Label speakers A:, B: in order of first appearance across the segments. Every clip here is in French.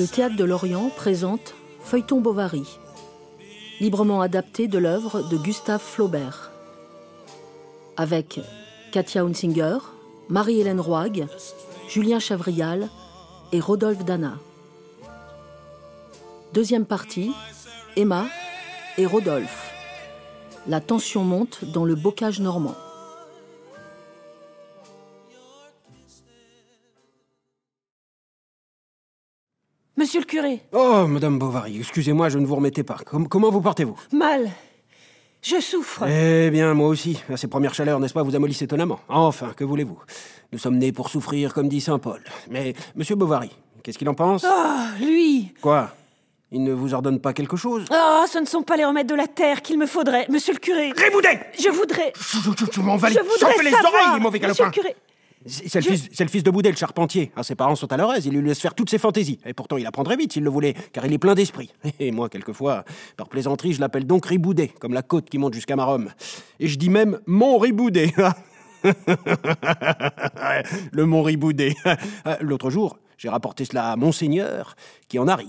A: Le théâtre de Lorient présente Feuilleton Bovary, librement adapté de l'œuvre de Gustave Flaubert, avec Katia Hunsinger, Marie-Hélène Roig, Julien Chavrial et Rodolphe Dana. Deuxième partie, Emma et Rodolphe. La tension monte dans le bocage normand.
B: Monsieur le curé
C: Oh, Madame Bovary, excusez-moi, je ne vous remettais pas. Com- comment vous portez-vous?
B: Mal. Je souffre.
C: Eh bien, moi aussi. À ces premières chaleurs, n'est-ce pas, vous amollissent étonnamment. Enfin, que voulez-vous? Nous sommes nés pour souffrir, comme dit saint Paul. Mais, Monsieur Bovary, qu'est-ce qu'il en pense?
B: Ah, lui
C: Quoi? Il ne vous ordonne pas quelque chose?
B: Ah, ce ne sont pas les remèdes de la terre qu'il me faudrait, monsieur le curé
C: Riboudet
B: Je voudrais...
C: Je, je, je m'en valide.
B: Je voudrais
C: Chopez les oreilles, mauvais
B: monsieur
C: galopin
B: le curé
C: C'est le,
B: Je-
C: fils- c'est le fils de Boudet, le charpentier. Ah, ses parents sont à leur aise, il lui laisse faire toutes ses fantaisies. Et pourtant, il apprendrait vite s'il le voulait, car il est plein d'esprit. Et moi, quelquefois, par plaisanterie, je l'appelle donc Riboudet, comme la côte qui monte jusqu'à ma Rome. Et je dis même mon Riboudet. le mont Riboudet. L'autre jour, j'ai rapporté cela à Monseigneur, qui en a ri.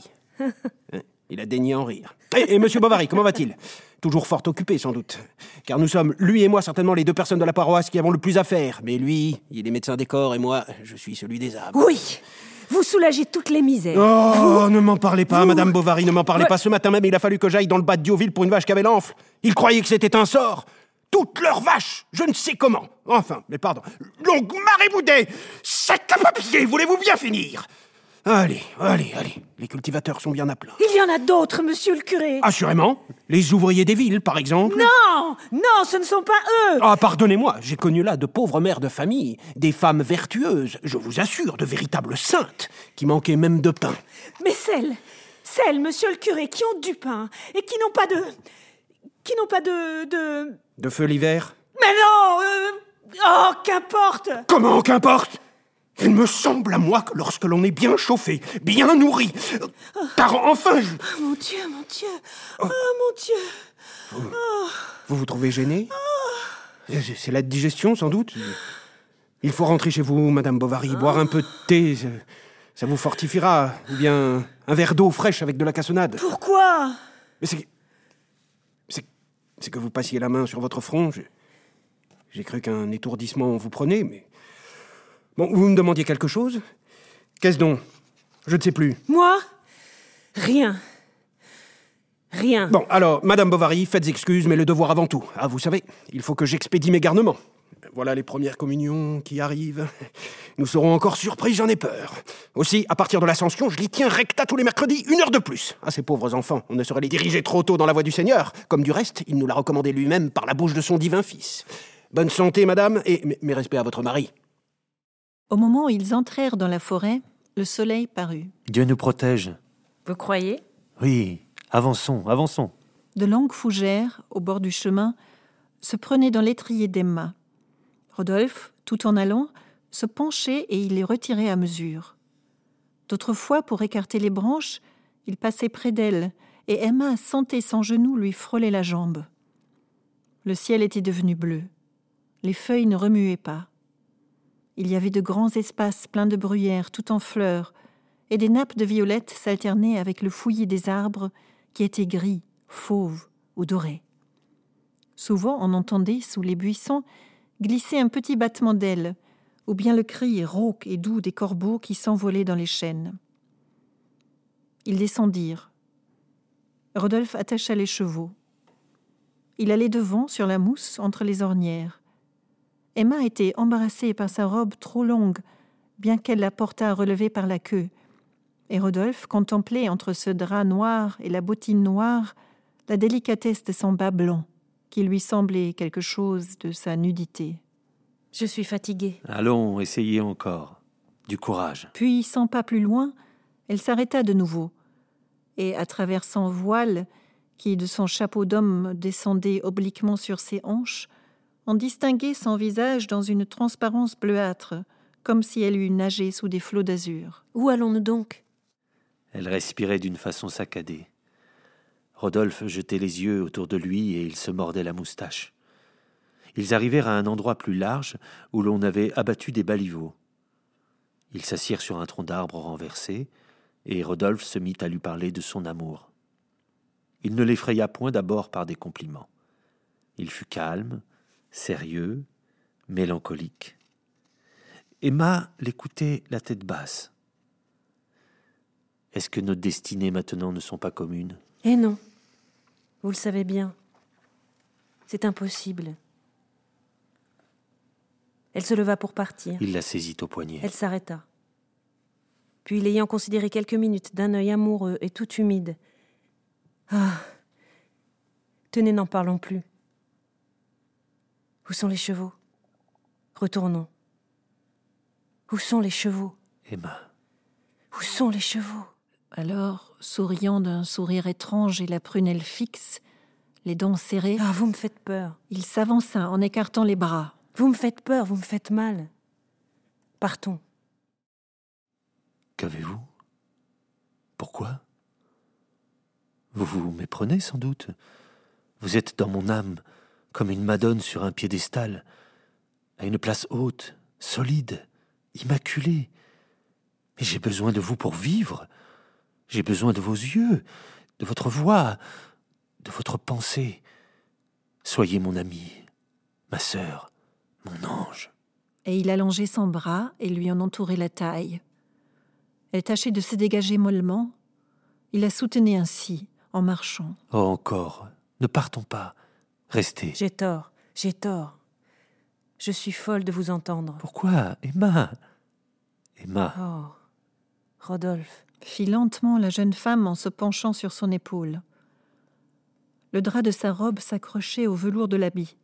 C: Il a daigné en rire. Et, et Monsieur Bovary, comment va-t-il? Toujours fort occupé, sans doute. Car nous sommes, lui et moi, certainement les deux personnes de la paroisse qui avons le plus à faire. Mais lui, il est médecin des corps et moi, je suis celui des âmes.
B: Oui Vous soulagez toutes les misères.
C: Oh, ne m'en parlez pas,
B: Vous-
C: Madame Bovary, ne m'en parlez pas. Ce matin même, il a fallu que j'aille dans le bas de Dioville pour une vache qui avait l'enfle. Ils croyaient que c'était un sort. Toutes leurs vaches, je ne sais comment. Enfin, mais pardon. Donc, Mariboudet, sac à papier, voulez-vous bien finir? Allez, allez, allez. Les cultivateurs sont bien à plein.
B: Il y en a d'autres, monsieur le curé
C: Assurément. Les ouvriers des villes, par exemple.
B: Non Non, ce ne sont pas eux
C: Ah, pardonnez-moi, j'ai connu là de pauvres mères de famille, des femmes vertueuses, je vous assure, de véritables saintes, qui manquaient même de pain.
B: Mais celles, celles, monsieur le curé, qui ont du pain et qui n'ont pas de... qui n'ont pas de... de...
C: De feu l'hiver?
B: Mais non euh, Oh, qu'importe
C: Comment qu'importe? Il me semble à moi que lorsque l'on est bien chauffé, bien nourri, euh, car enfin, je-
B: Oh, Mon Dieu, mon Dieu Oh, mon Dieu
C: vous vous trouvez gêné C'est- C'est la digestion, sans doute Il faut rentrer chez vous, Madame Bovary, boire un peu de thé, ça- ça vous fortifiera, ou bien un verre d'eau fraîche avec de la cassonade.
B: Pourquoi?
C: Mais c'est. C'est. C'est que vous passiez la main sur votre front. J'ai cru qu'un étourdissement vous prenait, mais. Bon, vous me demandiez quelque chose? Qu'est-ce donc? Je ne sais plus.
B: Moi? Rien. Rien.
C: Bon, alors, Madame Bovary, faites excuse, mais le devoir avant tout. Ah, vous savez, il faut que j'expédie mes garnements. Voilà les premières communions qui arrivent. Nous serons encore surpris, j'en ai peur. Aussi, à partir de l'ascension, je les tiens recta tous les mercredis, une heure de plus. Ah, ces pauvres enfants, on ne saurait les diriger trop tôt dans la voie du Seigneur, comme du reste, il nous l'a recommandé lui-même par la bouche de son divin Fils. Bonne santé, madame, et mes- mes respects à votre mari.
D: Au moment où ils entrèrent dans la forêt, le soleil parut.
E: Dieu nous protège.
B: Vous croyez?
E: Oui, avançons, avançons.
D: De longues fougères, au bord du chemin, se prenaient dans l'étrier d'Emma. Rodolphe, tout en allant, se penchait et il les retirait à mesure. D'autres fois, pour écarter les branches, il passait près d'elle, et Emma sentait son genou lui frôler la jambe. Le ciel était devenu bleu. Les feuilles ne remuaient pas. Il y avait de grands espaces pleins de bruyères, tout en fleurs, et des nappes de violettes s'alternaient avec le fouillis des arbres qui étaient gris, fauves ou dorés. Souvent, on entendait, sous les buissons, glisser un petit battement d'ailes, ou bien le cri rauque et doux des corbeaux qui s'envolaient dans les chênes. Ils descendirent. Rodolphe attacha les chevaux. Il allait devant, sur la mousse, entre les ornières. Emma était embarrassée par sa robe trop longue, bien qu'elle la portât relevée par la queue, et Rodolphe contemplait entre ce drap noir et la bottine noire la délicatesse de son bas blanc, qui lui semblait quelque chose de sa nudité.
B: Je suis fatiguée.
E: Allons, essayez encore. Du courage.
D: Puis, cent pas plus loin, elle s'arrêta de nouveau, et à travers son voile, qui de son chapeau d'homme descendait obliquement sur ses hanches, on distinguait son visage dans une transparence bleuâtre, comme si elle eût nagé sous des flots d'azur.
B: Où allons-nous donc?
E: Elle respirait d'une façon saccadée. Rodolphe jetait les yeux autour de lui et il se mordait la moustache. Ils arrivèrent à un endroit plus large où l'on avait abattu des baliveaux. Ils s'assirent sur un tronc d'arbre renversé, et Rodolphe se mit à lui parler de son amour. Il ne l'effraya point d'abord par des compliments. Il fut calme, sérieux, mélancolique. Emma l'écoutait la tête basse. Est-ce que nos destinées maintenant ne sont pas communes?
F: Eh non, vous le savez bien. C'est impossible. Elle se leva pour partir.
E: Il la saisit au poignet.
F: Elle s'arrêta. Puis, l'ayant considéré quelques minutes d'un œil amoureux et tout humide, Ah Tenez, n'en parlons plus. Où sont les chevaux? Retournons. Où sont les chevaux?
E: Emma.
F: Où sont les chevaux?
D: Alors, souriant d'un sourire étrange et la prunelle fixe, les dents serrées,
F: Ah, vous me faites peur.
D: il s'avança en écartant les bras.
F: Vous me faites peur, vous me faites mal. Partons.
E: Qu'avez-vous? Pourquoi? Vous vous méprenez sans doute. Vous êtes dans mon âme comme une madone sur un piédestal, à une place haute, solide, immaculée. Mais j'ai besoin de vous pour vivre. J'ai besoin de vos yeux, de votre voix, de votre pensée. Soyez mon ami, ma sœur, mon ange.
D: Et il allongeait son bras et lui en entourait la taille. Elle tâchait de se dégager mollement. Il la soutenait ainsi, en marchant.
E: Oh, encore, ne partons pas. Restez.
F: J'ai tort, j'ai tort. Je suis folle de vous entendre.
E: Pourquoi, Emma? Emma,
F: Oh, Rodolphe.
D: fit lentement la jeune femme en se penchant sur son épaule. Le drap de sa robe s'accrochait au velours de l'habit.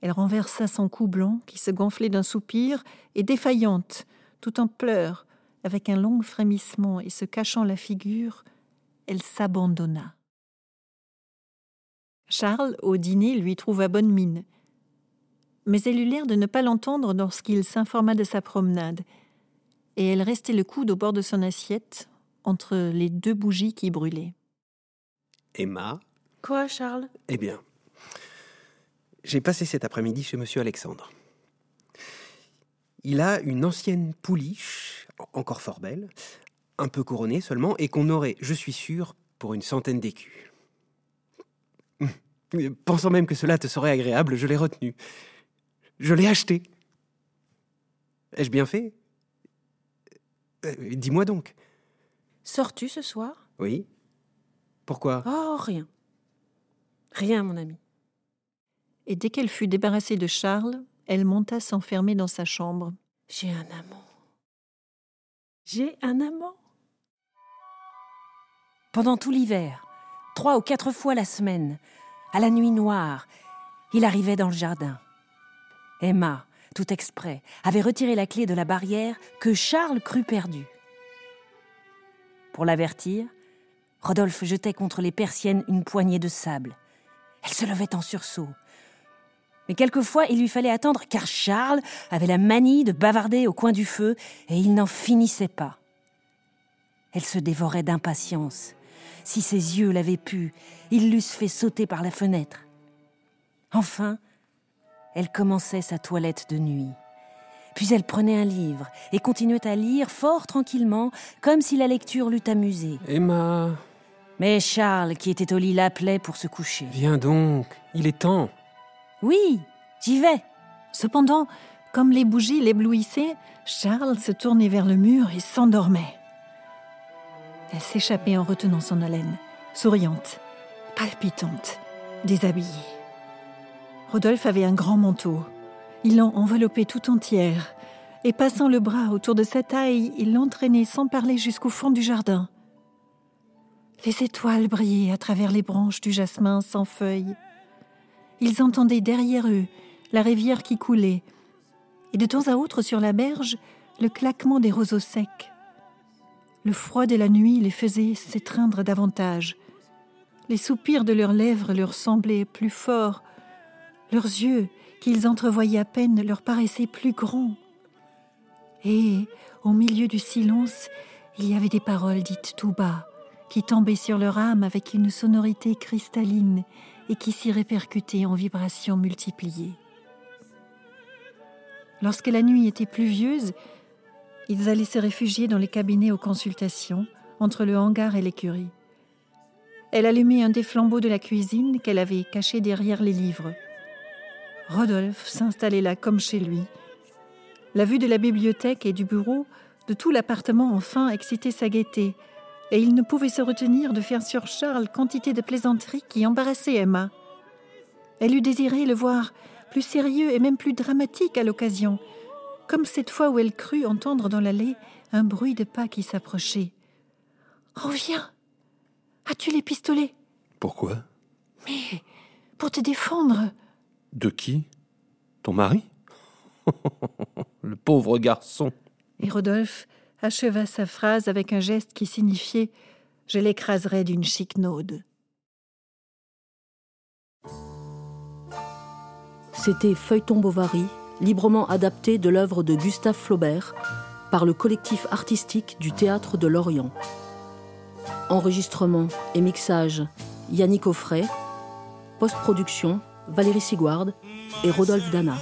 D: Elle renversa son cou blanc qui se gonflait d'un soupir et défaillante, tout en pleurs, avec un long frémissement et se cachant la figure, elle s'abandonna. Charles, au dîner, lui trouva bonne mine. Mais elle eut l'air de ne pas l'entendre lorsqu'il s'informa de sa promenade, et elle restait le coude au bord de son assiette, entre les deux bougies qui brûlaient.
C: Emma,
F: Quoi, Charles?
C: Eh bien, j'ai passé cet après-midi chez Monsieur Alexandre. Il a une ancienne pouliche, encore fort belle, un peu couronnée seulement, et qu'on aurait, je suis sûr, pour une centaine d'écus. Pensant même que cela te serait agréable, je l'ai retenu. Je l'ai acheté. Ai-je bien fait? Euh, Dis-moi donc.
F: Sors-tu ce soir?
C: Oui Pourquoi?
F: Oh, rien. Rien, mon ami.
D: Et dès qu'elle fut débarrassée de Charles, elle monta s'enfermer dans sa chambre.
F: J'ai un amant. J'ai un amant. Pendant tout l'hiver, trois ou quatre fois la semaine, à la nuit noire, il arrivait dans le jardin. Emma, tout exprès, avait retiré la clé de la barrière que Charles crut perdue. Pour l'avertir, Rodolphe jetait contre les persiennes une poignée de sable. Elle se levait en sursaut. Mais quelquefois, il lui fallait attendre car Charles avait la manie de bavarder au coin du feu et il n'en finissait pas. Elle se dévorait d'impatience. Si ses yeux l'avaient pu, ils l'eussent fait sauter par la fenêtre. Enfin, elle commençait sa toilette de nuit. Puis elle prenait un livre et continuait à lire fort tranquillement, comme si la lecture l'eût amusée.
C: Emma,
F: Mais Charles, qui était au lit, l'appelait pour se coucher.
C: viens donc, il est temps.
F: Oui, j'y vais.
D: Cependant, comme les bougies l'éblouissaient, Charles se tournait vers le mur et s'endormait. Elle s'échappait en retenant son haleine, souriante, palpitante, déshabillée. Rodolphe avait un grand manteau. Il l'en enveloppait tout entière, et passant le bras autour de sa taille, il l'entraînait sans parler jusqu'au fond du jardin. Les étoiles brillaient à travers les branches du jasmin sans feuilles. Ils entendaient derrière eux la rivière qui coulait, et de temps à autre sur la berge le claquement des roseaux secs. Le froid de la nuit les faisait s'étreindre davantage. Les soupirs de leurs lèvres leur semblaient plus forts. Leurs yeux, qu'ils entrevoyaient à peine, leur paraissaient plus grands. Et, au milieu du silence, il y avait des paroles dites tout bas, qui tombaient sur leur âme avec une sonorité cristalline et qui s'y répercutaient en vibrations multipliées. Lorsque la nuit était pluvieuse, ils allaient se réfugier dans les cabinets aux consultations, entre le hangar et l'écurie. Elle allumait un des flambeaux de la cuisine qu'elle avait caché derrière les livres. Rodolphe s'installait là comme chez lui. La vue de la bibliothèque et du bureau, de tout l'appartement enfin, excitait sa gaieté, et il ne pouvait se retenir de faire sur Charles quantité de plaisanteries qui embarrassaient Emma. Elle eût désiré le voir plus sérieux et même plus dramatique à l'occasion, comme cette fois où elle crut entendre dans l'allée un bruit de pas qui s'approchait. Reviens As-tu les pistolets?
E: Pourquoi?
D: Mais pour te défendre.
E: De qui? Ton mari? Le pauvre garçon.
D: Et Rodolphe acheva sa phrase avec un geste qui signifiait Je l'écraserai d'une chiquenaude.
A: C'était Feuilleton Bovary, librement adapté de l'œuvre de Gustave Flaubert par le collectif artistique du Théâtre de Lorient. Enregistrement et mixage Yannick Offray, post-production Valérie Sigouard et Rodolphe Dana.